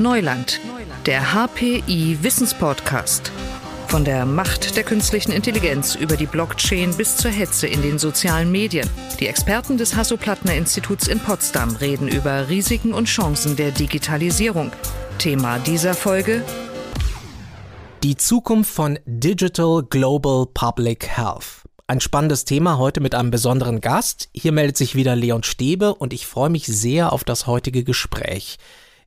Neuland, der HPI Wissenspodcast. Von der Macht der künstlichen Intelligenz über die Blockchain bis zur Hetze in den sozialen Medien. Die Experten des Hasso-Plattner-Instituts in Potsdam reden über Risiken und Chancen der Digitalisierung. Thema dieser Folge die Zukunft von Digital Global Public Health. Ein spannendes Thema heute mit einem besonderen Gast. Hier meldet sich wieder Leon Stäbe und ich freue mich sehr auf das heutige Gespräch.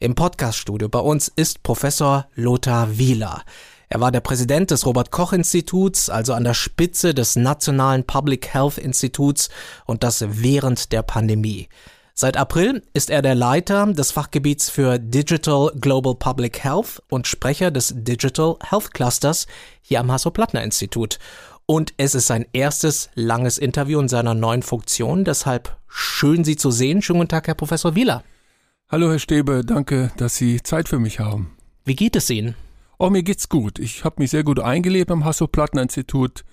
Im Podcaststudio bei uns ist Professor Lothar Wieler. Er war der Präsident des Robert Koch Instituts, also an der Spitze des Nationalen Public Health Instituts und das während der Pandemie. Seit April ist er der Leiter des Fachgebiets für Digital Global Public Health und Sprecher des Digital Health Clusters hier am Hasso-Plattner-Institut. Und es ist sein erstes langes Interview in seiner neuen Funktion. Deshalb schön, Sie zu sehen. Schönen guten Tag, Herr Professor Wieler. Hallo, Herr Stäbe. Danke, dass Sie Zeit für mich haben. Wie geht es Ihnen? Oh, mir geht's gut. Ich habe mich sehr gut eingelebt am Hasso-Plattner-Institut.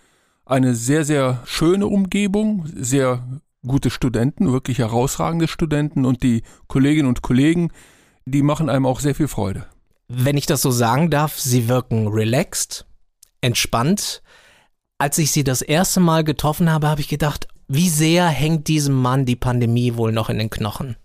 Eine sehr, sehr schöne Umgebung, sehr gute Studenten, wirklich herausragende Studenten und die Kolleginnen und Kollegen, die machen einem auch sehr viel Freude. Wenn ich das so sagen darf, Sie wirken relaxed, entspannt. Als ich Sie das erste Mal getroffen habe, habe ich gedacht, wie sehr hängt diesem Mann die Pandemie wohl noch in den Knochen?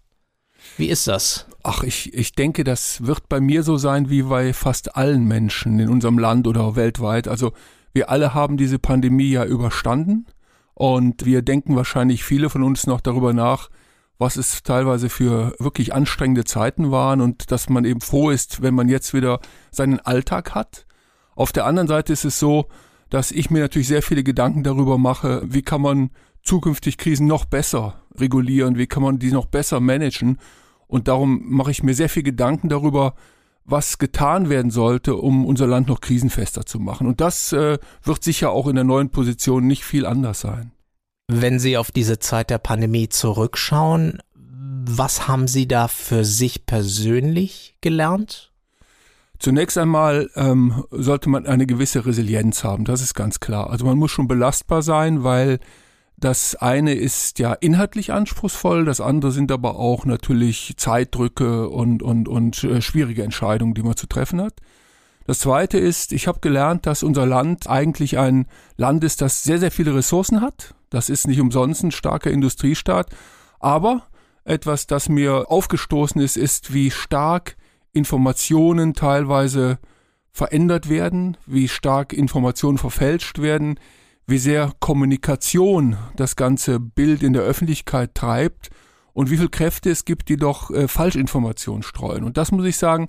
Wie ist das? Ach, ich, ich denke, das wird bei mir so sein wie bei fast allen Menschen in unserem Land oder weltweit. Also wir alle haben diese Pandemie ja überstanden. Und wir denken wahrscheinlich viele von uns noch darüber nach, was es teilweise für wirklich anstrengende Zeiten waren und dass man eben froh ist, wenn man jetzt wieder seinen Alltag hat. Auf der anderen Seite ist es so, dass ich mir natürlich sehr viele Gedanken darüber mache, wie kann man zukünftig Krisen noch besser regulieren, wie kann man die noch besser managen. Und darum mache ich mir sehr viel Gedanken darüber, was getan werden sollte, um unser Land noch krisenfester zu machen. Und das äh, wird sicher auch in der neuen Position nicht viel anders sein. Wenn Sie auf diese Zeit der Pandemie zurückschauen, was haben Sie da für sich persönlich gelernt? Zunächst einmal ähm, sollte man eine gewisse Resilienz haben, das ist ganz klar. Also man muss schon belastbar sein, weil das eine ist ja inhaltlich anspruchsvoll, das andere sind aber auch natürlich Zeitdrücke und, und, und äh, schwierige Entscheidungen, die man zu treffen hat. Das zweite ist, ich habe gelernt, dass unser Land eigentlich ein Land ist, das sehr, sehr viele Ressourcen hat. Das ist nicht umsonst ein starker Industriestaat. Aber etwas, das mir aufgestoßen ist, ist, wie stark Informationen teilweise verändert werden, wie stark Informationen verfälscht werden, wie sehr Kommunikation das ganze Bild in der Öffentlichkeit treibt und wie viel Kräfte es gibt, die doch äh, Falschinformationen streuen. Und das muss ich sagen,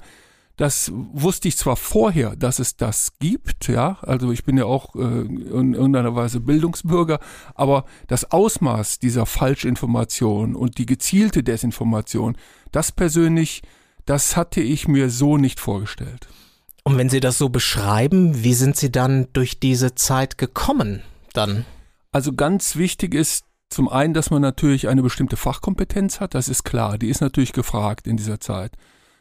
das wusste ich zwar vorher, dass es das gibt, ja, also ich bin ja auch äh, in irgendeiner Weise Bildungsbürger, aber das Ausmaß dieser Falschinformation und die gezielte Desinformation, das persönlich, das hatte ich mir so nicht vorgestellt. Und wenn Sie das so beschreiben, wie sind Sie dann durch diese Zeit gekommen dann? Also ganz wichtig ist zum einen, dass man natürlich eine bestimmte Fachkompetenz hat, das ist klar, die ist natürlich gefragt in dieser Zeit.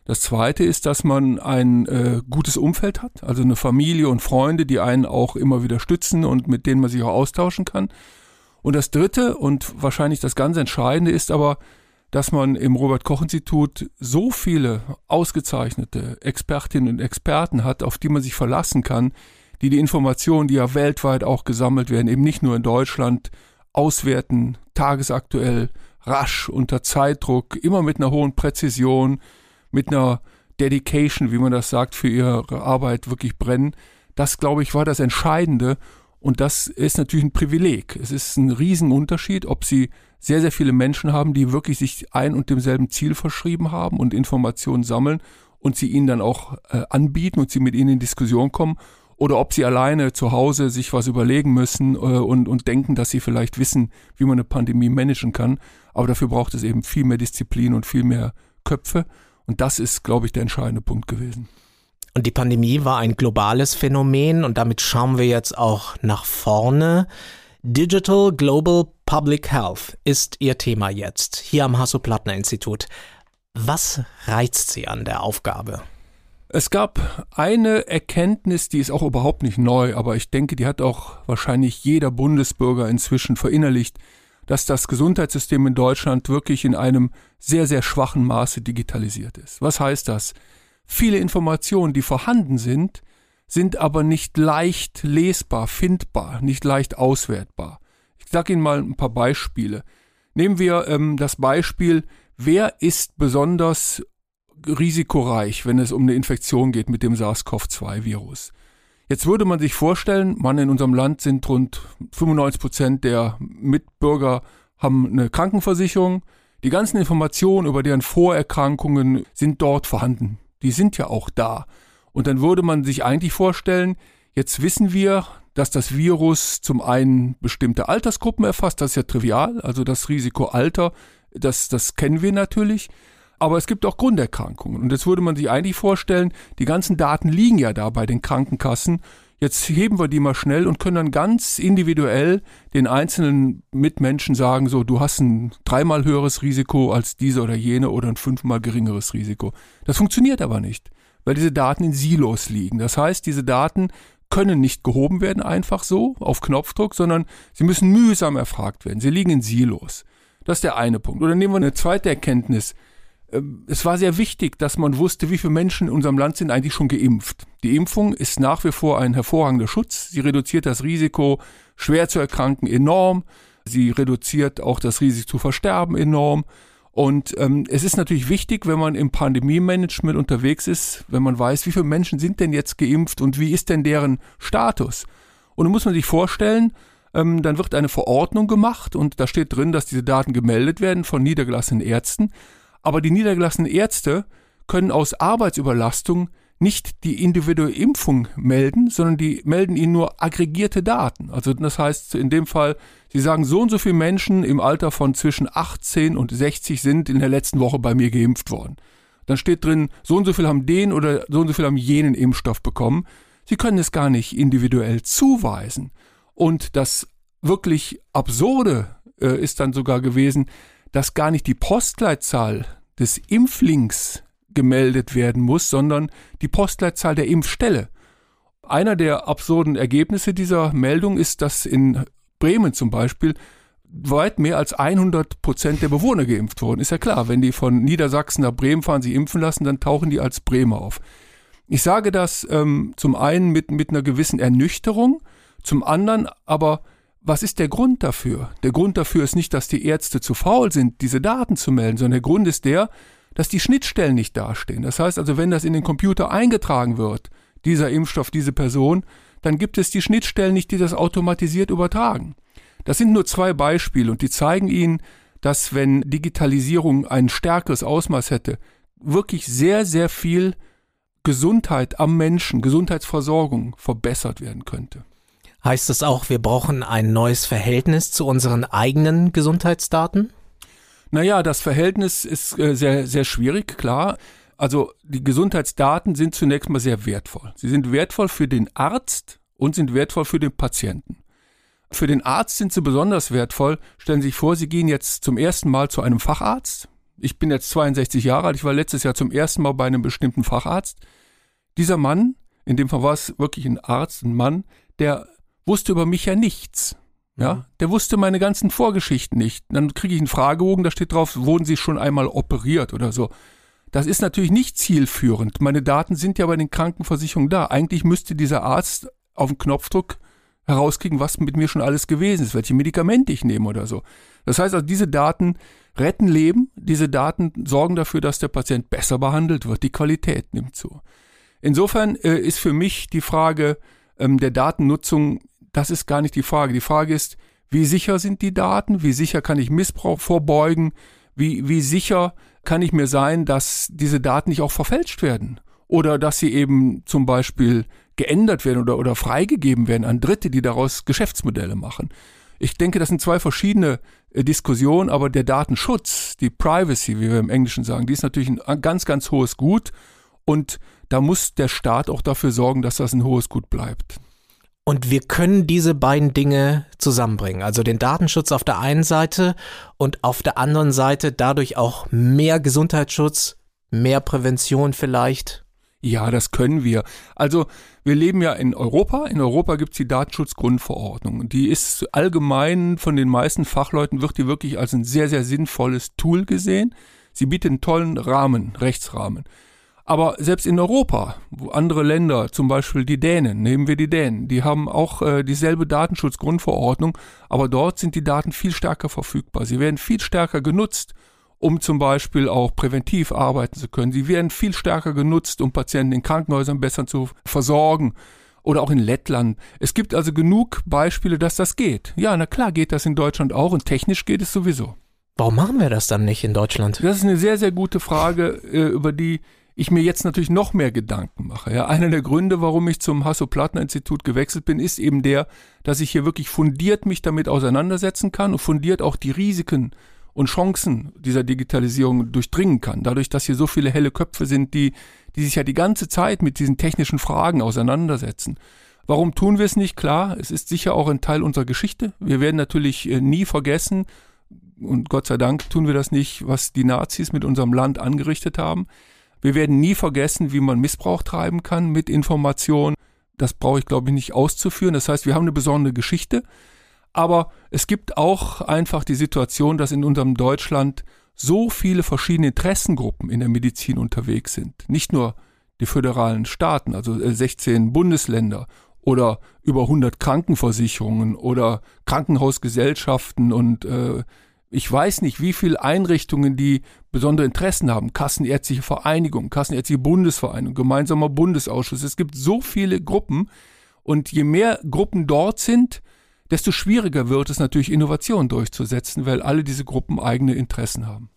Das zweite ist, dass man ein äh, gutes Umfeld hat, also eine Familie und Freunde, die einen auch immer wieder stützen und mit denen man sich auch austauschen kann. Und das dritte und wahrscheinlich das ganz Entscheidende ist aber, dass man im Robert Koch Institut so viele ausgezeichnete Expertinnen und Experten hat, auf die man sich verlassen kann, die die Informationen, die ja weltweit auch gesammelt werden, eben nicht nur in Deutschland, auswerten, tagesaktuell, rasch, unter Zeitdruck, immer mit einer hohen Präzision, mit einer Dedication, wie man das sagt, für ihre Arbeit wirklich brennen. Das, glaube ich, war das Entscheidende. Und das ist natürlich ein Privileg. Es ist ein Riesenunterschied, ob Sie sehr, sehr viele Menschen haben, die wirklich sich ein und demselben Ziel verschrieben haben und Informationen sammeln und sie ihnen dann auch äh, anbieten und sie mit ihnen in Diskussion kommen oder ob sie alleine zu Hause sich was überlegen müssen äh, und, und denken, dass sie vielleicht wissen, wie man eine Pandemie managen kann. Aber dafür braucht es eben viel mehr Disziplin und viel mehr Köpfe. Und das ist, glaube ich, der entscheidende Punkt gewesen. Und die Pandemie war ein globales Phänomen und damit schauen wir jetzt auch nach vorne. Digital Global Public Health ist Ihr Thema jetzt, hier am Hasso-Plattner-Institut. Was reizt Sie an der Aufgabe? Es gab eine Erkenntnis, die ist auch überhaupt nicht neu, aber ich denke, die hat auch wahrscheinlich jeder Bundesbürger inzwischen verinnerlicht, dass das Gesundheitssystem in Deutschland wirklich in einem sehr, sehr schwachen Maße digitalisiert ist. Was heißt das? Viele Informationen, die vorhanden sind, sind aber nicht leicht lesbar, findbar, nicht leicht auswertbar. Ich sage Ihnen mal ein paar Beispiele. Nehmen wir ähm, das Beispiel, wer ist besonders risikoreich, wenn es um eine Infektion geht mit dem SARS-CoV-2-Virus. Jetzt würde man sich vorstellen, man in unserem Land sind rund 95 Prozent der Mitbürger haben eine Krankenversicherung. Die ganzen Informationen über deren Vorerkrankungen sind dort vorhanden. Die sind ja auch da. Und dann würde man sich eigentlich vorstellen, jetzt wissen wir, dass das Virus zum einen bestimmte Altersgruppen erfasst, das ist ja trivial, also das Risiko Alter, das, das kennen wir natürlich. Aber es gibt auch Grunderkrankungen. Und jetzt würde man sich eigentlich vorstellen, die ganzen Daten liegen ja da bei den Krankenkassen. Jetzt heben wir die mal schnell und können dann ganz individuell den einzelnen Mitmenschen sagen, so, du hast ein dreimal höheres Risiko als diese oder jene oder ein fünfmal geringeres Risiko. Das funktioniert aber nicht, weil diese Daten in Silos liegen. Das heißt, diese Daten können nicht gehoben werden einfach so auf Knopfdruck, sondern sie müssen mühsam erfragt werden. Sie liegen in Silos. Das ist der eine Punkt. Oder nehmen wir eine zweite Erkenntnis. Ähm, es war sehr wichtig, dass man wusste, wie viele Menschen in unserem Land sind eigentlich schon geimpft. Die Impfung ist nach wie vor ein hervorragender Schutz. Sie reduziert das Risiko, schwer zu erkranken, enorm. Sie reduziert auch das Risiko zu versterben enorm. Und ähm, es ist natürlich wichtig, wenn man im Pandemie-Management unterwegs ist, wenn man weiß, wie viele Menschen sind denn jetzt geimpft und wie ist denn deren Status. Und dann muss man sich vorstellen, ähm, dann wird eine Verordnung gemacht und da steht drin, dass diese Daten gemeldet werden von niedergelassenen Ärzten. Aber die niedergelassenen Ärzte können aus Arbeitsüberlastung nicht die individuelle Impfung melden, sondern die melden ihnen nur aggregierte Daten. Also das heißt in dem Fall, sie sagen, so und so viele Menschen im Alter von zwischen 18 und 60 sind in der letzten Woche bei mir geimpft worden. Dann steht drin, so und so viel haben den oder so und so viel haben jenen Impfstoff bekommen. Sie können es gar nicht individuell zuweisen. Und das wirklich Absurde äh, ist dann sogar gewesen, dass gar nicht die Postleitzahl des Impflings gemeldet werden muss, sondern die Postleitzahl der Impfstelle. Einer der absurden Ergebnisse dieser Meldung ist, dass in Bremen zum Beispiel weit mehr als 100 Prozent der Bewohner geimpft wurden. Ist ja klar, wenn die von Niedersachsen nach Bremen fahren, sie impfen lassen, dann tauchen die als Bremer auf. Ich sage das ähm, zum einen mit, mit einer gewissen Ernüchterung, zum anderen aber was ist der Grund dafür? Der Grund dafür ist nicht, dass die Ärzte zu faul sind, diese Daten zu melden, sondern der Grund ist der, dass die Schnittstellen nicht dastehen. Das heißt also, wenn das in den Computer eingetragen wird, dieser Impfstoff, diese Person, dann gibt es die Schnittstellen nicht, die das automatisiert übertragen. Das sind nur zwei Beispiele und die zeigen Ihnen, dass wenn Digitalisierung ein stärkeres Ausmaß hätte, wirklich sehr, sehr viel Gesundheit am Menschen, Gesundheitsversorgung verbessert werden könnte. Heißt das auch, wir brauchen ein neues Verhältnis zu unseren eigenen Gesundheitsdaten? Naja, das Verhältnis ist äh, sehr, sehr schwierig, klar. Also die Gesundheitsdaten sind zunächst mal sehr wertvoll. Sie sind wertvoll für den Arzt und sind wertvoll für den Patienten. Für den Arzt sind sie besonders wertvoll. Stellen Sie sich vor, Sie gehen jetzt zum ersten Mal zu einem Facharzt. Ich bin jetzt 62 Jahre alt, ich war letztes Jahr zum ersten Mal bei einem bestimmten Facharzt. Dieser Mann, in dem Fall war es wirklich ein Arzt, ein Mann, der wusste über mich ja nichts. Ja, mhm. der wusste meine ganzen Vorgeschichten nicht. Dann kriege ich einen Fragebogen, da steht drauf, wurden Sie schon einmal operiert oder so. Das ist natürlich nicht zielführend. Meine Daten sind ja bei den Krankenversicherungen da. Eigentlich müsste dieser Arzt auf den Knopfdruck herauskriegen, was mit mir schon alles gewesen ist, welche Medikamente ich nehme oder so. Das heißt also, diese Daten retten Leben, diese Daten sorgen dafür, dass der Patient besser behandelt wird, die Qualität nimmt zu. Insofern äh, ist für mich die Frage ähm, der Datennutzung das ist gar nicht die Frage. Die Frage ist, wie sicher sind die Daten? Wie sicher kann ich Missbrauch vorbeugen? Wie, wie sicher kann ich mir sein, dass diese Daten nicht auch verfälscht werden? Oder dass sie eben zum Beispiel geändert werden oder, oder freigegeben werden an Dritte, die daraus Geschäftsmodelle machen. Ich denke, das sind zwei verschiedene äh, Diskussionen, aber der Datenschutz, die Privacy, wie wir im Englischen sagen, die ist natürlich ein ganz, ganz hohes Gut und da muss der Staat auch dafür sorgen, dass das ein hohes Gut bleibt. Und wir können diese beiden Dinge zusammenbringen. Also den Datenschutz auf der einen Seite und auf der anderen Seite dadurch auch mehr Gesundheitsschutz, mehr Prävention vielleicht. Ja, das können wir. Also wir leben ja in Europa. In Europa gibt es die Datenschutzgrundverordnung. Die ist allgemein von den meisten Fachleuten, wird die wirklich als ein sehr, sehr sinnvolles Tool gesehen. Sie bietet einen tollen Rahmen, Rechtsrahmen. Aber selbst in Europa, wo andere Länder, zum Beispiel die Dänen, nehmen wir die Dänen, die haben auch äh, dieselbe Datenschutzgrundverordnung, aber dort sind die Daten viel stärker verfügbar. Sie werden viel stärker genutzt, um zum Beispiel auch präventiv arbeiten zu können. Sie werden viel stärker genutzt, um Patienten in Krankenhäusern besser zu versorgen. Oder auch in Lettland. Es gibt also genug Beispiele, dass das geht. Ja, na klar geht das in Deutschland auch und technisch geht es sowieso. Warum machen wir das dann nicht in Deutschland? Das ist eine sehr, sehr gute Frage, äh, über die ich mir jetzt natürlich noch mehr Gedanken mache. Ja, einer der Gründe, warum ich zum Hasso-Plattner-Institut gewechselt bin, ist eben der, dass ich hier wirklich fundiert mich damit auseinandersetzen kann und fundiert auch die Risiken und Chancen dieser Digitalisierung durchdringen kann. Dadurch, dass hier so viele helle Köpfe sind, die, die sich ja die ganze Zeit mit diesen technischen Fragen auseinandersetzen. Warum tun wir es nicht? Klar, es ist sicher auch ein Teil unserer Geschichte. Wir werden natürlich äh, nie vergessen, und Gott sei Dank tun wir das nicht, was die Nazis mit unserem Land angerichtet haben. Wir werden nie vergessen, wie man Missbrauch treiben kann mit Informationen. Das brauche ich, glaube ich, nicht auszuführen. Das heißt, wir haben eine besondere Geschichte. Aber es gibt auch einfach die Situation, dass in unserem Deutschland so viele verschiedene Interessengruppen in der Medizin unterwegs sind. Nicht nur die föderalen Staaten, also 16 Bundesländer oder über 100 Krankenversicherungen oder Krankenhausgesellschaften und äh, ich weiß nicht, wie viele Einrichtungen, die besondere Interessen haben. Kassenärztliche Vereinigung, Kassenärztliche Bundesvereinigung, gemeinsamer Bundesausschuss. Es gibt so viele Gruppen. Und je mehr Gruppen dort sind, desto schwieriger wird es natürlich, Innovationen durchzusetzen, weil alle diese Gruppen eigene Interessen haben.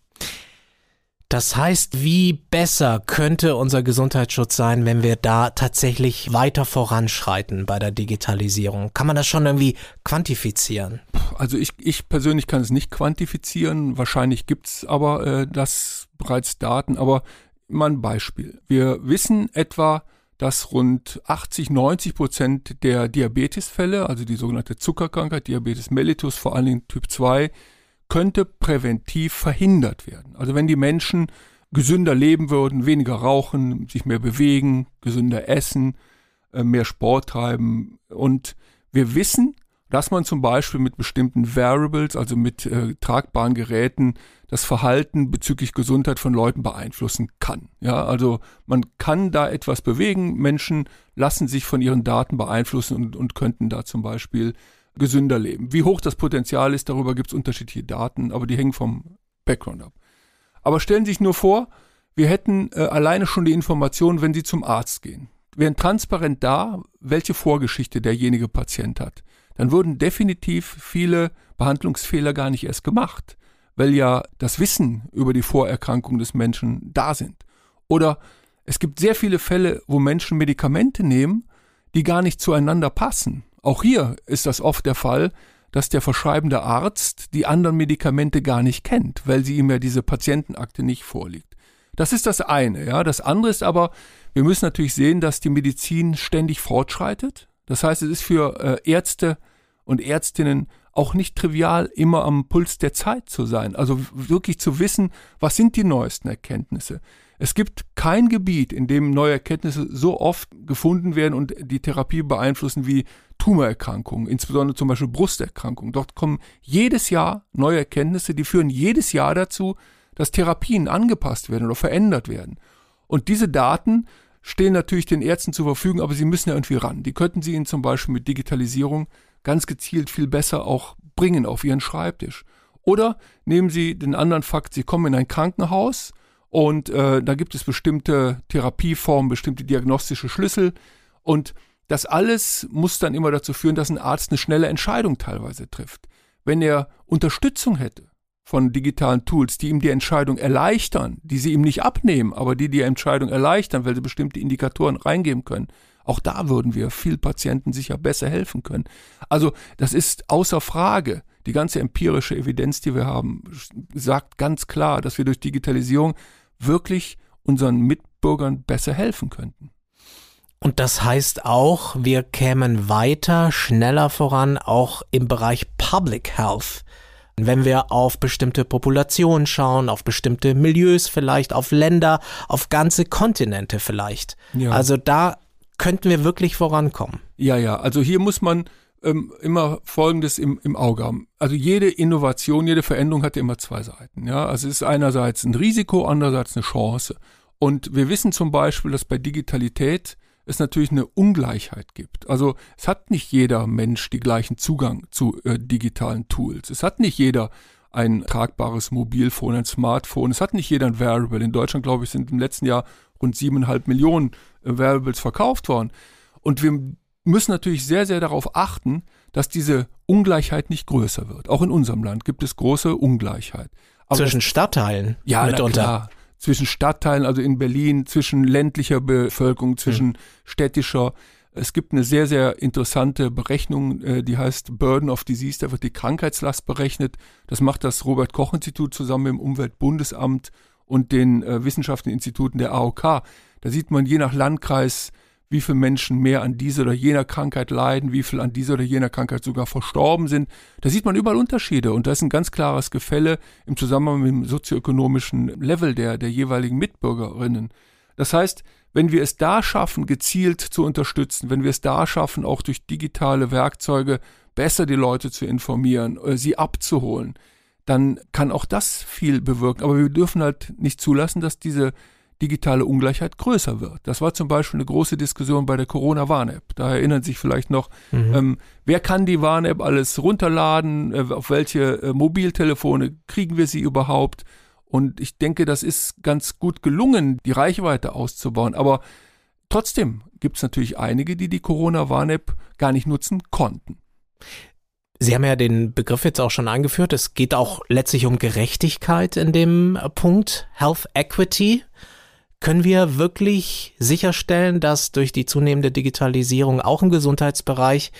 Das heißt, wie besser könnte unser Gesundheitsschutz sein, wenn wir da tatsächlich weiter voranschreiten bei der Digitalisierung? Kann man das schon irgendwie quantifizieren? Also ich, ich persönlich kann es nicht quantifizieren. Wahrscheinlich gibt's aber äh, das bereits Daten. Aber mal ein Beispiel. Wir wissen etwa, dass rund 80, 90 Prozent der Diabetesfälle, also die sogenannte Zuckerkrankheit, Diabetes mellitus, vor allen Dingen Typ 2, könnte präventiv verhindert werden. Also wenn die Menschen gesünder leben würden, weniger rauchen, sich mehr bewegen, gesünder essen, äh, mehr Sport treiben. Und wir wissen, dass man zum Beispiel mit bestimmten Variables, also mit äh, tragbaren Geräten, das Verhalten bezüglich Gesundheit von Leuten beeinflussen kann. Ja, also man kann da etwas bewegen. Menschen lassen sich von ihren Daten beeinflussen und, und könnten da zum Beispiel gesünder leben. Wie hoch das Potenzial ist, darüber gibt es unterschiedliche Daten, aber die hängen vom Background ab. Aber stellen Sie sich nur vor, wir hätten äh, alleine schon die Information, wenn Sie zum Arzt gehen. Wären transparent da, welche Vorgeschichte derjenige Patient hat. Dann würden definitiv viele Behandlungsfehler gar nicht erst gemacht, weil ja das Wissen über die Vorerkrankung des Menschen da sind. Oder es gibt sehr viele Fälle, wo Menschen Medikamente nehmen, die gar nicht zueinander passen. Auch hier ist das oft der Fall, dass der verschreibende Arzt die anderen Medikamente gar nicht kennt, weil sie ihm ja diese Patientenakte nicht vorliegt. Das ist das eine, ja. Das andere ist aber, wir müssen natürlich sehen, dass die Medizin ständig fortschreitet. Das heißt, es ist für äh, Ärzte und Ärztinnen auch nicht trivial, immer am Puls der Zeit zu sein. Also wirklich zu wissen, was sind die neuesten Erkenntnisse. Es gibt kein Gebiet, in dem neue Erkenntnisse so oft gefunden werden und die Therapie beeinflussen wie Tumorerkrankungen, insbesondere zum Beispiel Brusterkrankungen. Dort kommen jedes Jahr neue Erkenntnisse, die führen jedes Jahr dazu, dass Therapien angepasst werden oder verändert werden. Und diese Daten stehen natürlich den Ärzten zur Verfügung, aber sie müssen ja irgendwie ran. Die könnten sie ihnen zum Beispiel mit Digitalisierung ganz gezielt viel besser auch bringen auf ihren Schreibtisch. Oder nehmen Sie den anderen Fakt, Sie kommen in ein Krankenhaus und äh, da gibt es bestimmte Therapieformen, bestimmte diagnostische Schlüssel. Und das alles muss dann immer dazu führen, dass ein Arzt eine schnelle Entscheidung teilweise trifft. Wenn er Unterstützung hätte von digitalen Tools, die ihm die Entscheidung erleichtern, die sie ihm nicht abnehmen, aber die die Entscheidung erleichtern, weil sie bestimmte Indikatoren reingeben können, auch da würden wir viel Patienten sicher besser helfen können. Also das ist außer Frage. Die ganze empirische Evidenz, die wir haben, sagt ganz klar, dass wir durch Digitalisierung wirklich unseren Mitbürgern besser helfen könnten. Und das heißt auch, wir kämen weiter, schneller voran, auch im Bereich Public Health. Wenn wir auf bestimmte Populationen schauen, auf bestimmte Milieus vielleicht, auf Länder, auf ganze Kontinente vielleicht. Ja. Also da könnten wir wirklich vorankommen. Ja, ja, also hier muss man ähm, immer Folgendes im, im Auge haben. Also jede Innovation, jede Veränderung hat immer zwei Seiten. Ja, also es ist einerseits ein Risiko, andererseits eine Chance. Und wir wissen zum Beispiel, dass bei Digitalität es natürlich eine Ungleichheit gibt. Also es hat nicht jeder Mensch die gleichen Zugang zu äh, digitalen Tools. Es hat nicht jeder ein tragbares Mobilfon, ein Smartphone. Es hat nicht jeder ein Variable. In Deutschland, glaube ich, sind im letzten Jahr rund siebeneinhalb Millionen äh, Variables verkauft worden. Und wir müssen natürlich sehr, sehr darauf achten, dass diese Ungleichheit nicht größer wird. Auch in unserem Land gibt es große Ungleichheit. Aber zwischen Stadtteilen ja, mitunter. Klar, zwischen Stadtteilen, also in Berlin, zwischen ländlicher Bevölkerung, zwischen hm. städtischer. Es gibt eine sehr, sehr interessante Berechnung, äh, die heißt Burden of Disease. Da wird die Krankheitslast berechnet. Das macht das Robert Koch Institut zusammen mit dem Umweltbundesamt und den äh, wissenschaftlichen Instituten der AOK. Da sieht man je nach Landkreis, wie viele Menschen mehr an dieser oder jener Krankheit leiden, wie viel an dieser oder jener Krankheit sogar verstorben sind. Da sieht man überall Unterschiede und da ist ein ganz klares Gefälle im Zusammenhang mit dem sozioökonomischen Level der, der jeweiligen Mitbürgerinnen. Das heißt, wenn wir es da schaffen, gezielt zu unterstützen, wenn wir es da schaffen, auch durch digitale Werkzeuge besser die Leute zu informieren, äh, sie abzuholen, dann kann auch das viel bewirken. Aber wir dürfen halt nicht zulassen, dass diese digitale Ungleichheit größer wird. Das war zum Beispiel eine große Diskussion bei der Corona-Warn-App. Da erinnern sich vielleicht noch, mhm. ähm, wer kann die Warn-App alles runterladen, äh, auf welche äh, Mobiltelefone kriegen wir sie überhaupt? Und ich denke, das ist ganz gut gelungen, die Reichweite auszubauen. Aber trotzdem gibt es natürlich einige, die die Corona-Warn-App gar nicht nutzen konnten. Sie haben ja den Begriff jetzt auch schon angeführt. Es geht auch letztlich um Gerechtigkeit in dem äh, Punkt. Health Equity. Können wir wirklich sicherstellen, dass durch die zunehmende Digitalisierung auch im Gesundheitsbereich,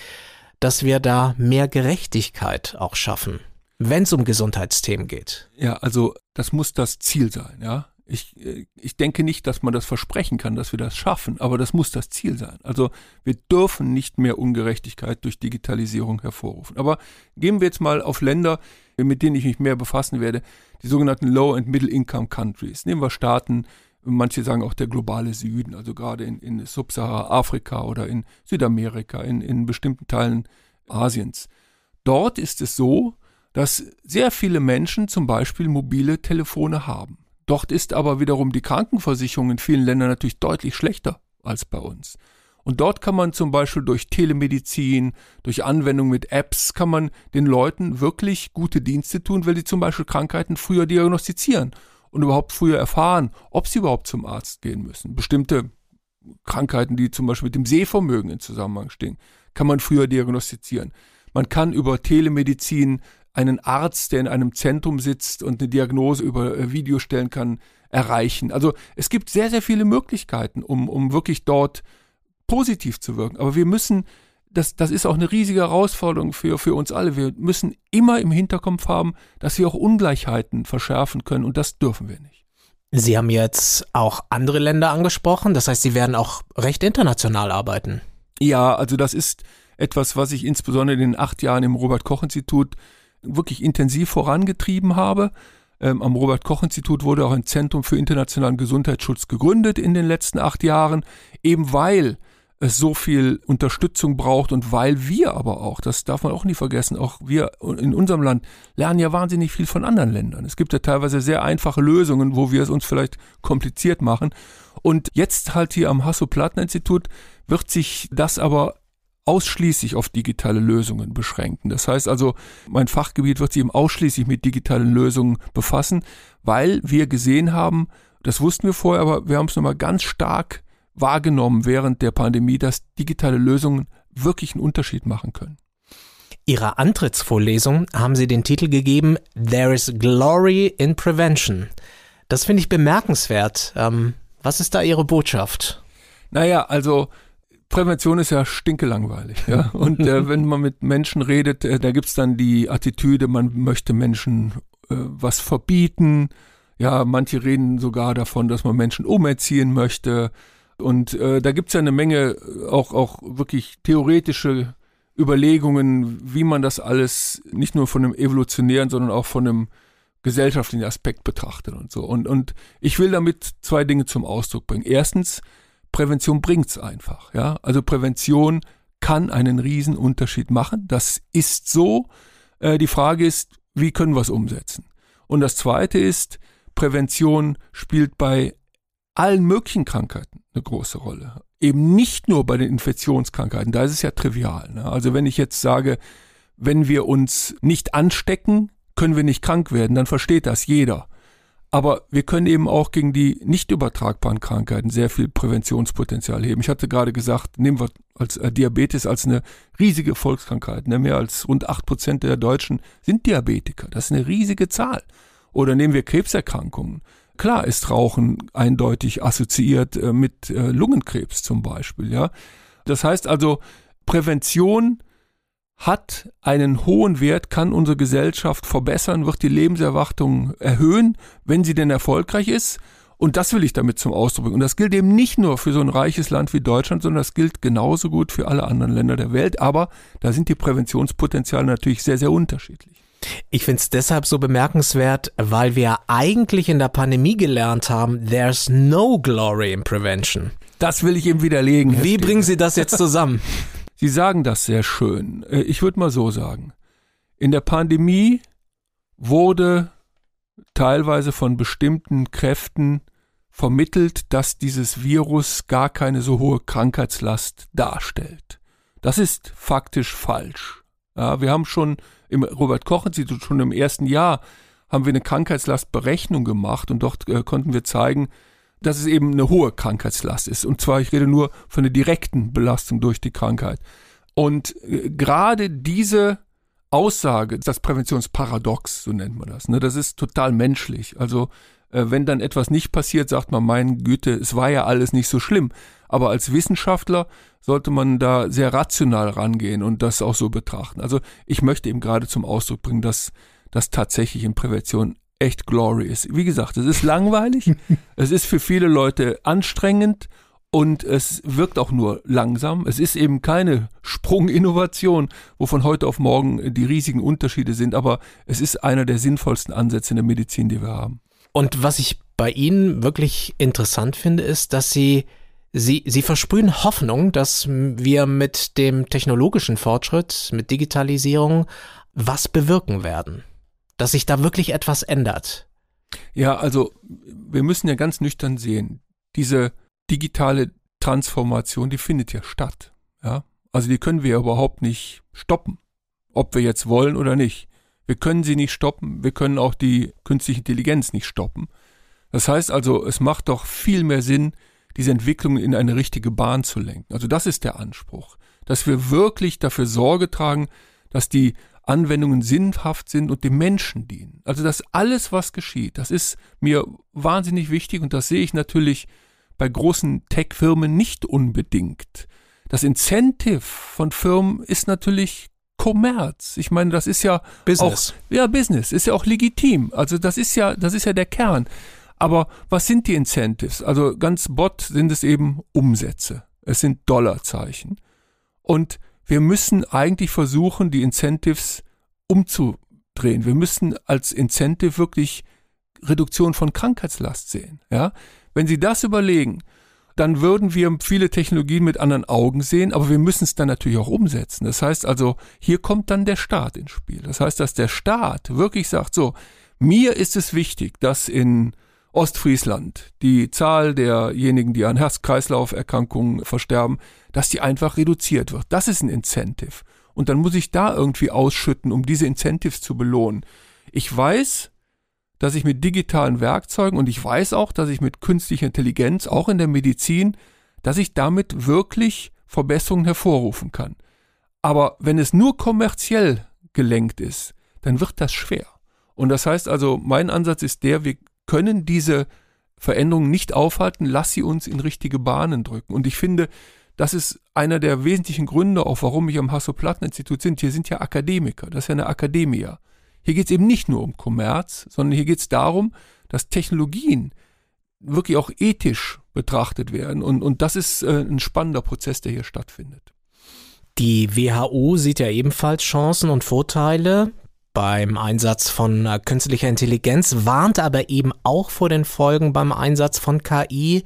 dass wir da mehr Gerechtigkeit auch schaffen, wenn es um Gesundheitsthemen geht? Ja, also das muss das Ziel sein, ja. Ich, ich denke nicht, dass man das versprechen kann, dass wir das schaffen, aber das muss das Ziel sein. Also wir dürfen nicht mehr Ungerechtigkeit durch Digitalisierung hervorrufen. Aber gehen wir jetzt mal auf Länder, mit denen ich mich mehr befassen werde, die sogenannten Low- and Middle-Income Countries. Nehmen wir Staaten manche sagen auch der globale Süden, also gerade in, in Subsahara-Afrika oder in Südamerika, in, in bestimmten Teilen Asiens. Dort ist es so, dass sehr viele Menschen zum Beispiel mobile Telefone haben. Dort ist aber wiederum die Krankenversicherung in vielen Ländern natürlich deutlich schlechter als bei uns. Und dort kann man zum Beispiel durch Telemedizin, durch Anwendung mit Apps, kann man den Leuten wirklich gute Dienste tun, weil sie zum Beispiel Krankheiten früher diagnostizieren und überhaupt früher erfahren, ob sie überhaupt zum Arzt gehen müssen. Bestimmte Krankheiten, die zum Beispiel mit dem Sehvermögen in Zusammenhang stehen, kann man früher diagnostizieren. Man kann über Telemedizin einen Arzt, der in einem Zentrum sitzt und eine Diagnose über äh, Video stellen kann, erreichen. Also es gibt sehr, sehr viele Möglichkeiten, um, um wirklich dort positiv zu wirken. Aber wir müssen das, das ist auch eine riesige Herausforderung für, für uns alle. Wir müssen immer im Hinterkopf haben, dass wir auch Ungleichheiten verschärfen können und das dürfen wir nicht. Sie haben jetzt auch andere Länder angesprochen, das heißt, Sie werden auch recht international arbeiten. Ja, also das ist etwas, was ich insbesondere in den acht Jahren im Robert Koch Institut wirklich intensiv vorangetrieben habe. Ähm, am Robert Koch Institut wurde auch ein Zentrum für internationalen Gesundheitsschutz gegründet in den letzten acht Jahren, eben weil es so viel Unterstützung braucht und weil wir aber auch, das darf man auch nie vergessen, auch wir in unserem Land lernen ja wahnsinnig viel von anderen Ländern. Es gibt ja teilweise sehr einfache Lösungen, wo wir es uns vielleicht kompliziert machen. Und jetzt halt hier am Hasso-Plattner-Institut wird sich das aber ausschließlich auf digitale Lösungen beschränken. Das heißt also, mein Fachgebiet wird sich eben ausschließlich mit digitalen Lösungen befassen, weil wir gesehen haben, das wussten wir vorher, aber wir haben es nochmal ganz stark wahrgenommen während der Pandemie, dass digitale Lösungen wirklich einen Unterschied machen können. Ihrer Antrittsvorlesung haben Sie den Titel gegeben There is Glory in Prevention. Das finde ich bemerkenswert. Ähm, was ist da Ihre Botschaft? Naja, also Prävention ist ja stinkelangweilig. Ja? Und äh, wenn man mit Menschen redet, äh, da es dann die Attitüde, man möchte Menschen äh, was verbieten. Ja, manche reden sogar davon, dass man Menschen umerziehen möchte. Und äh, da gibt's ja eine Menge äh, auch, auch wirklich theoretische Überlegungen, wie man das alles nicht nur von einem evolutionären, sondern auch von einem gesellschaftlichen Aspekt betrachtet und so. Und, und ich will damit zwei Dinge zum Ausdruck bringen. Erstens, Prävention bringt's einfach. Ja, also Prävention kann einen riesen Unterschied machen. Das ist so. Äh, die Frage ist, wie können wir es umsetzen? Und das Zweite ist, Prävention spielt bei allen möglichen Krankheiten eine große Rolle. Eben nicht nur bei den Infektionskrankheiten, da ist es ja trivial. Ne? Also wenn ich jetzt sage, wenn wir uns nicht anstecken, können wir nicht krank werden, dann versteht das jeder. Aber wir können eben auch gegen die nicht übertragbaren Krankheiten sehr viel Präventionspotenzial heben. Ich hatte gerade gesagt, nehmen wir als äh, Diabetes als eine riesige Volkskrankheit. Ne? Mehr als rund acht Prozent der Deutschen sind Diabetiker. Das ist eine riesige Zahl. Oder nehmen wir Krebserkrankungen. Klar ist Rauchen eindeutig assoziiert äh, mit äh, Lungenkrebs zum Beispiel. Ja, das heißt also Prävention hat einen hohen Wert, kann unsere Gesellschaft verbessern, wird die Lebenserwartung erhöhen, wenn sie denn erfolgreich ist. Und das will ich damit zum Ausdruck bringen. Und das gilt eben nicht nur für so ein reiches Land wie Deutschland, sondern das gilt genauso gut für alle anderen Länder der Welt. Aber da sind die Präventionspotenziale natürlich sehr, sehr unterschiedlich. Ich finde es deshalb so bemerkenswert, weil wir eigentlich in der Pandemie gelernt haben, there's no glory in prevention. Das will ich eben widerlegen. Wie bringen Sie das jetzt zusammen? Sie sagen das sehr schön. Äh, ich würde mal so sagen. In der Pandemie wurde teilweise von bestimmten Kräften vermittelt, dass dieses Virus gar keine so hohe Krankheitslast darstellt. Das ist faktisch falsch. Ja, wir haben schon im Robert Koch Institut schon im ersten Jahr haben wir eine Krankheitslastberechnung gemacht und dort äh, konnten wir zeigen, dass es eben eine hohe Krankheitslast ist. Und zwar, ich rede nur von der direkten Belastung durch die Krankheit. Und äh, gerade diese Aussage, das Präventionsparadox, so nennt man das, ne, das ist total menschlich. Also äh, wenn dann etwas nicht passiert, sagt man, mein Güte, es war ja alles nicht so schlimm. Aber als Wissenschaftler sollte man da sehr rational rangehen und das auch so betrachten. Also ich möchte eben gerade zum Ausdruck bringen, dass das tatsächlich in Prävention echt glory ist. Wie gesagt, es ist langweilig, es ist für viele Leute anstrengend und es wirkt auch nur langsam. Es ist eben keine Sprunginnovation, wo von heute auf morgen die riesigen Unterschiede sind, aber es ist einer der sinnvollsten Ansätze in der Medizin, die wir haben. Und was ich bei Ihnen wirklich interessant finde, ist, dass Sie Sie, Sie versprühen Hoffnung, dass wir mit dem technologischen Fortschritt, mit Digitalisierung was bewirken werden dass sich da wirklich etwas ändert. Ja, also wir müssen ja ganz nüchtern sehen, diese digitale Transformation, die findet ja statt. Ja? Also die können wir ja überhaupt nicht stoppen, ob wir jetzt wollen oder nicht. Wir können sie nicht stoppen, wir können auch die künstliche Intelligenz nicht stoppen. Das heißt also, es macht doch viel mehr Sinn, diese Entwicklung in eine richtige Bahn zu lenken. Also das ist der Anspruch, dass wir wirklich dafür Sorge tragen, dass die Anwendungen sinnhaft sind und dem Menschen dienen. Also das alles, was geschieht, das ist mir wahnsinnig wichtig und das sehe ich natürlich bei großen Tech-Firmen nicht unbedingt. Das Incentive von Firmen ist natürlich Kommerz. Ich meine, das ist ja Business. auch ja Business, ist ja auch legitim. Also das ist ja, das ist ja der Kern. Aber was sind die Incentives? Also ganz bot sind es eben Umsätze. Es sind Dollarzeichen. Und wir müssen eigentlich versuchen, die Incentives umzudrehen. Wir müssen als Incentive wirklich Reduktion von Krankheitslast sehen. Ja? Wenn Sie das überlegen, dann würden wir viele Technologien mit anderen Augen sehen, aber wir müssen es dann natürlich auch umsetzen. Das heißt also, hier kommt dann der Staat ins Spiel. Das heißt, dass der Staat wirklich sagt, so, mir ist es wichtig, dass in Ostfriesland die Zahl derjenigen, die an Herz-Kreislauf-Erkrankungen versterben, dass die einfach reduziert wird. Das ist ein Incentive. Und dann muss ich da irgendwie ausschütten, um diese Incentives zu belohnen. Ich weiß, dass ich mit digitalen Werkzeugen und ich weiß auch, dass ich mit künstlicher Intelligenz, auch in der Medizin, dass ich damit wirklich Verbesserungen hervorrufen kann. Aber wenn es nur kommerziell gelenkt ist, dann wird das schwer. Und das heißt also, mein Ansatz ist der, wir können diese Veränderungen nicht aufhalten, lass sie uns in richtige Bahnen drücken. Und ich finde, das ist einer der wesentlichen Gründe, auch warum ich am Hasso-Platten-Institut sind. Hier sind ja Akademiker, das ist ja eine Akademia. Hier geht es eben nicht nur um Kommerz, sondern hier geht es darum, dass Technologien wirklich auch ethisch betrachtet werden. Und, und das ist äh, ein spannender Prozess, der hier stattfindet. Die WHO sieht ja ebenfalls Chancen und Vorteile beim Einsatz von äh, künstlicher Intelligenz, warnt aber eben auch vor den Folgen beim Einsatz von KI.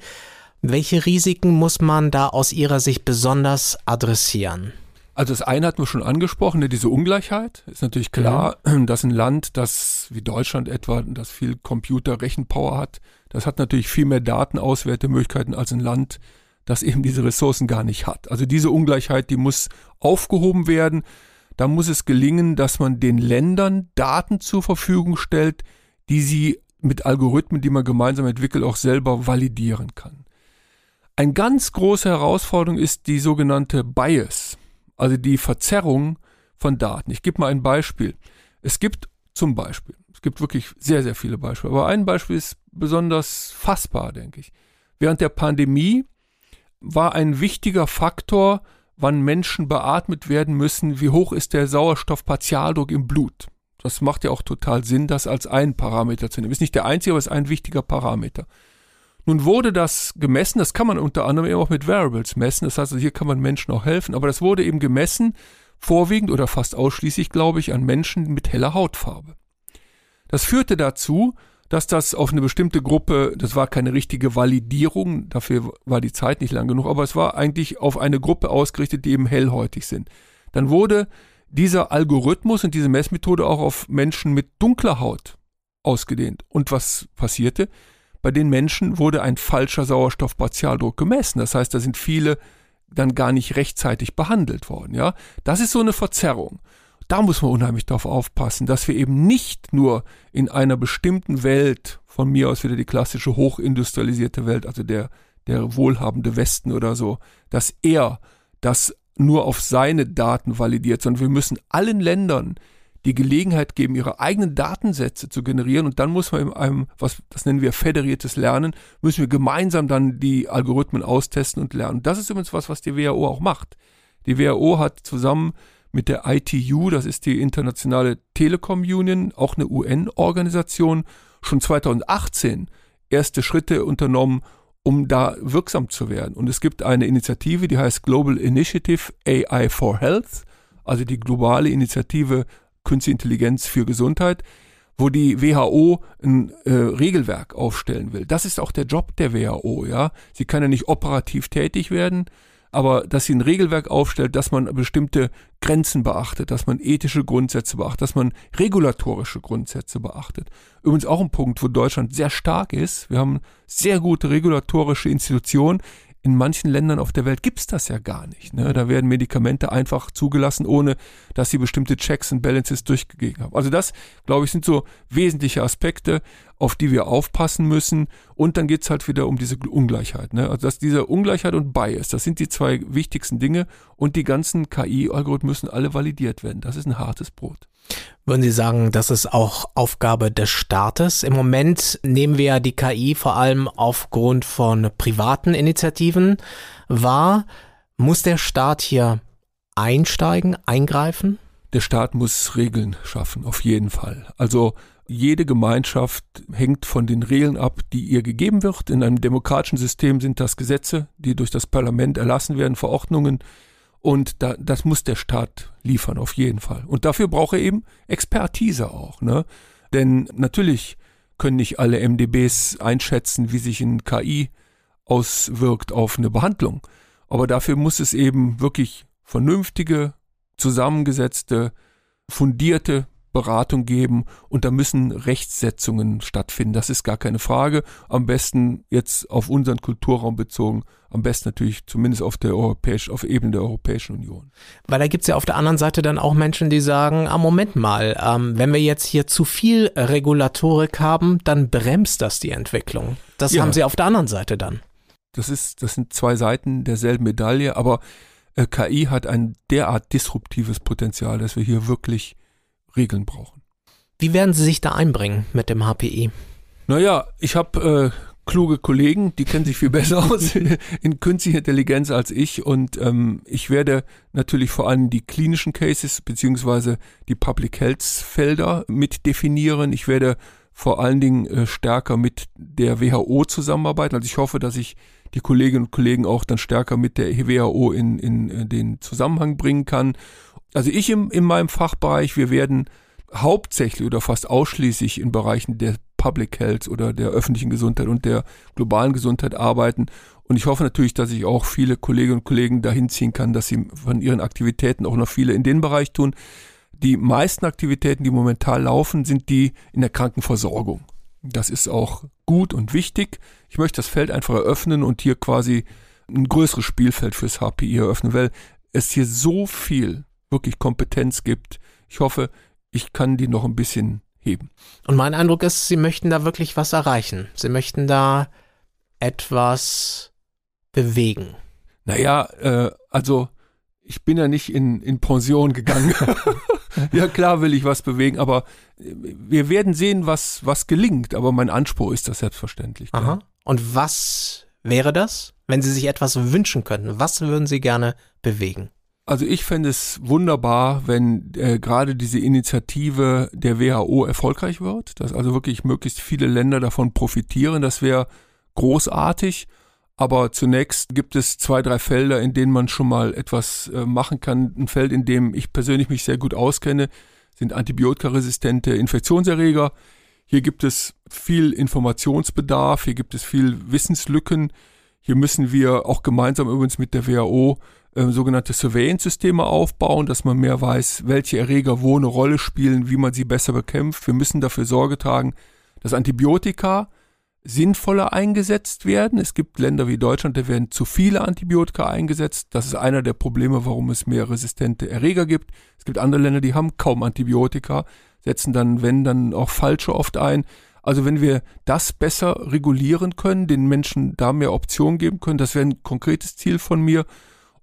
Welche Risiken muss man da aus Ihrer Sicht besonders adressieren? Also das eine hatten wir schon angesprochen, ne, diese Ungleichheit. Ist natürlich klar, mhm. dass ein Land, das wie Deutschland etwa, das viel Computer-Rechenpower hat, das hat natürlich viel mehr Datenauswertemöglichkeiten als ein Land, das eben diese Ressourcen gar nicht hat. Also diese Ungleichheit, die muss aufgehoben werden. Da muss es gelingen, dass man den Ländern Daten zur Verfügung stellt, die sie mit Algorithmen, die man gemeinsam entwickelt, auch selber validieren kann. Eine ganz große Herausforderung ist die sogenannte Bias, also die Verzerrung von Daten. Ich gebe mal ein Beispiel. Es gibt zum Beispiel, es gibt wirklich sehr, sehr viele Beispiele, aber ein Beispiel ist besonders fassbar, denke ich. Während der Pandemie war ein wichtiger Faktor, wann Menschen beatmet werden müssen, wie hoch ist der Sauerstoffpartialdruck im Blut. Das macht ja auch total Sinn, das als ein Parameter zu nehmen. Ist nicht der einzige, aber ist ein wichtiger Parameter. Nun wurde das gemessen, das kann man unter anderem eben auch mit Variables messen, das heißt, also hier kann man Menschen auch helfen, aber das wurde eben gemessen, vorwiegend oder fast ausschließlich, glaube ich, an Menschen mit heller Hautfarbe. Das führte dazu, dass das auf eine bestimmte Gruppe, das war keine richtige Validierung, dafür war die Zeit nicht lang genug, aber es war eigentlich auf eine Gruppe ausgerichtet, die eben hellhäutig sind. Dann wurde dieser Algorithmus und diese Messmethode auch auf Menschen mit dunkler Haut ausgedehnt. Und was passierte? Bei den Menschen wurde ein falscher Sauerstoffpartialdruck gemessen. Das heißt, da sind viele dann gar nicht rechtzeitig behandelt worden. Ja, das ist so eine Verzerrung da muss man unheimlich darauf aufpassen, dass wir eben nicht nur in einer bestimmten Welt, von mir aus wieder die klassische hochindustrialisierte Welt, also der, der wohlhabende Westen oder so, dass er das nur auf seine Daten validiert, sondern wir müssen allen Ländern die Gelegenheit geben, ihre eigenen Datensätze zu generieren und dann muss man in einem, was das nennen wir federiertes Lernen, müssen wir gemeinsam dann die Algorithmen austesten und lernen. Das ist übrigens was, was die WHO auch macht. Die WHO hat zusammen mit der ITU, das ist die Internationale Telekom Union, auch eine UN-Organisation, schon 2018 erste Schritte unternommen, um da wirksam zu werden. Und es gibt eine Initiative, die heißt Global Initiative AI for Health, also die globale Initiative Künstliche Intelligenz für Gesundheit, wo die WHO ein äh, Regelwerk aufstellen will. Das ist auch der Job der WHO, ja. Sie kann ja nicht operativ tätig werden, aber dass sie ein Regelwerk aufstellt, dass man bestimmte Grenzen beachtet, dass man ethische Grundsätze beachtet, dass man regulatorische Grundsätze beachtet. Übrigens auch ein Punkt, wo Deutschland sehr stark ist. Wir haben sehr gute regulatorische Institutionen in manchen Ländern auf der Welt gibt's das ja gar nicht. Ne? Da werden Medikamente einfach zugelassen, ohne dass sie bestimmte Checks und Balances durchgegeben haben. Also das, glaube ich, sind so wesentliche Aspekte, auf die wir aufpassen müssen. Und dann geht's halt wieder um diese Ungleichheit. Ne? Also dass diese Ungleichheit und Bias, das sind die zwei wichtigsten Dinge. Und die ganzen KI-Algorithmen müssen alle validiert werden. Das ist ein hartes Brot. Würden Sie sagen, das ist auch Aufgabe des Staates? Im Moment nehmen wir ja die KI vor allem aufgrund von privaten Initiativen wahr. Muss der Staat hier einsteigen, eingreifen? Der Staat muss Regeln schaffen, auf jeden Fall. Also jede Gemeinschaft hängt von den Regeln ab, die ihr gegeben wird. In einem demokratischen System sind das Gesetze, die durch das Parlament erlassen werden, Verordnungen, und da, das muss der Staat liefern, auf jeden Fall. Und dafür braucht er eben Expertise auch. Ne? Denn natürlich können nicht alle MDBs einschätzen, wie sich ein KI auswirkt auf eine Behandlung. Aber dafür muss es eben wirklich vernünftige, zusammengesetzte, fundierte Beratung geben und da müssen Rechtssetzungen stattfinden. Das ist gar keine Frage. Am besten jetzt auf unseren Kulturraum bezogen, am besten natürlich zumindest auf der europäischen, auf Ebene der Europäischen Union. Weil da gibt's ja auf der anderen Seite dann auch Menschen, die sagen, ah, Moment mal, ähm, wenn wir jetzt hier zu viel Regulatorik haben, dann bremst das die Entwicklung. Das ja. haben sie auf der anderen Seite dann. Das ist, das sind zwei Seiten derselben Medaille, aber äh, KI hat ein derart disruptives Potenzial, dass wir hier wirklich Regeln brauchen. Wie werden Sie sich da einbringen mit dem HPI? Naja, ich habe äh, kluge Kollegen, die kennen sich viel besser aus in künstlicher Intelligenz als ich und ähm, ich werde natürlich vor allem die klinischen Cases beziehungsweise die Public Health Felder mit definieren. Ich werde vor allen Dingen äh, stärker mit der WHO zusammenarbeiten. Also ich hoffe, dass ich die Kolleginnen und Kollegen auch dann stärker mit der WHO in, in, in den Zusammenhang bringen kann also ich im, in meinem Fachbereich, wir werden hauptsächlich oder fast ausschließlich in Bereichen der Public Health oder der öffentlichen Gesundheit und der globalen Gesundheit arbeiten. Und ich hoffe natürlich, dass ich auch viele Kolleginnen und Kollegen dahin ziehen kann, dass sie von ihren Aktivitäten auch noch viele in den Bereich tun. Die meisten Aktivitäten, die momentan laufen, sind die in der Krankenversorgung. Das ist auch gut und wichtig. Ich möchte das Feld einfach eröffnen und hier quasi ein größeres Spielfeld fürs HPI eröffnen, weil es hier so viel wirklich Kompetenz gibt. Ich hoffe, ich kann die noch ein bisschen heben. Und mein Eindruck ist, Sie möchten da wirklich was erreichen. Sie möchten da etwas bewegen. Naja, äh, also ich bin ja nicht in, in Pension gegangen. ja, klar will ich was bewegen, aber äh, wir werden sehen, was, was gelingt. Aber mein Anspruch ist das selbstverständlich. Klar. Aha. Und was wäre das, wenn Sie sich etwas wünschen könnten? Was würden Sie gerne bewegen? Also ich fände es wunderbar, wenn äh, gerade diese Initiative der WHO erfolgreich wird, dass also wirklich möglichst viele Länder davon profitieren. Das wäre großartig. Aber zunächst gibt es zwei, drei Felder, in denen man schon mal etwas äh, machen kann. Ein Feld, in dem ich persönlich mich sehr gut auskenne, sind antibiotikaresistente Infektionserreger. Hier gibt es viel Informationsbedarf, hier gibt es viel Wissenslücken. Hier müssen wir auch gemeinsam übrigens mit der WHO äh, sogenannte Surveillance-Systeme aufbauen, dass man mehr weiß, welche Erreger wo eine Rolle spielen, wie man sie besser bekämpft. Wir müssen dafür Sorge tragen, dass Antibiotika sinnvoller eingesetzt werden. Es gibt Länder wie Deutschland, da werden zu viele Antibiotika eingesetzt. Das ist einer der Probleme, warum es mehr resistente Erreger gibt. Es gibt andere Länder, die haben kaum Antibiotika, setzen dann, wenn, dann auch falsche oft ein. Also wenn wir das besser regulieren können, den Menschen da mehr Optionen geben können, das wäre ein konkretes Ziel von mir.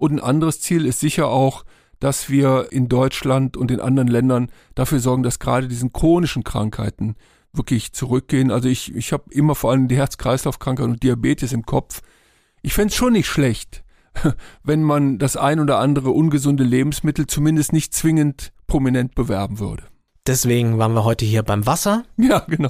Und ein anderes Ziel ist sicher auch, dass wir in Deutschland und in anderen Ländern dafür sorgen, dass gerade diesen chronischen Krankheiten wirklich zurückgehen. Also ich, ich habe immer vor allem die Herz-Kreislauf-Krankheit und Diabetes im Kopf. Ich fände es schon nicht schlecht, wenn man das ein oder andere ungesunde Lebensmittel zumindest nicht zwingend prominent bewerben würde. Deswegen waren wir heute hier beim Wasser. Ja, genau.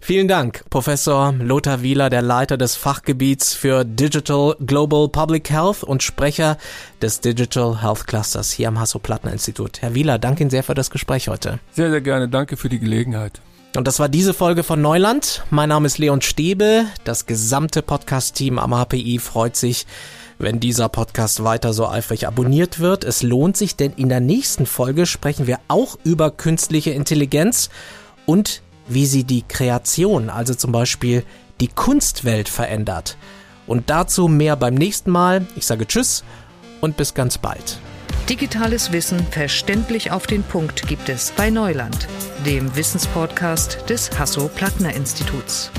Vielen Dank, Professor Lothar Wieler, der Leiter des Fachgebiets für Digital Global Public Health und Sprecher des Digital Health Clusters hier am Hasso-Plattner-Institut. Herr Wieler, danke Ihnen sehr für das Gespräch heute. Sehr, sehr gerne. Danke für die Gelegenheit. Und das war diese Folge von Neuland. Mein Name ist Leon Stäbe. Das gesamte Podcast-Team am HPI freut sich, wenn dieser Podcast weiter so eifrig abonniert wird. Es lohnt sich, denn in der nächsten Folge sprechen wir auch über künstliche Intelligenz und wie sie die Kreation, also zum Beispiel die Kunstwelt verändert. Und dazu mehr beim nächsten Mal. Ich sage Tschüss und bis ganz bald. Digitales Wissen verständlich auf den Punkt gibt es bei Neuland, dem Wissenspodcast des Hasso-Plattner-Instituts.